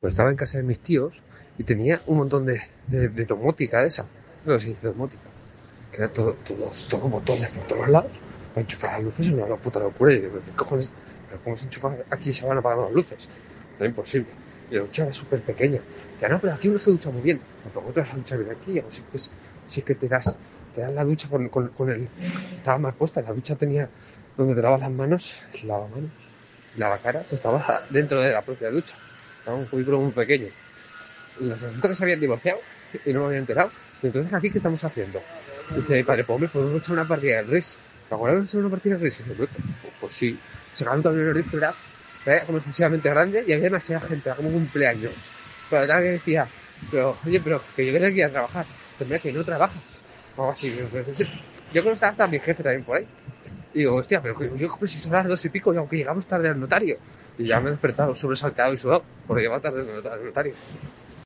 Pues estaba en casa de mis tíos y tenía un montón de, de, de esa. No sé si domótica. Que era todo, todo, todo botones por todos lados para enchufar las luces. Era una puta locura. Y digo, ¿qué cojones? ¿Pero cómo se enchufan aquí y se van apagando las luces? No es imposible. Y la ducha era súper pequeña. Ya no, pero aquí uno se ducha muy bien. Tampoco te vas a duchar bien aquí. O que, es, que te das, te das la ducha con, con, con el. Estaba mal puesta. La ducha tenía donde te lavas las manos, lavamanos, lavacaras, estaba dentro de la propia ducha. Estaba un cubículo muy pequeño. Y resulta que se habían divorciado y no me había enterado. Y entonces, ¿aquí qué estamos haciendo? Dice mi padre, pues hombre, podemos echar una partida del RIS. ¿Te acuerdas de echar una partida dice, pues, pues sí. Sacaron también el RIS, pero era, como excesivamente grande y había demasiada gente, era como un cumpleaños. Pero la que decía, pero, oye, pero que yo venía aquí a trabajar. Pero mira, que no trabaja. O así. Yo creo que estaba hasta mi jefe también por ahí. Y digo, hostia, pero que yo pues si son las dos y pico y aunque llegamos tarde al notario. Y ya me he despertado sobresaltado y sudado, porque lleva tarde al notario.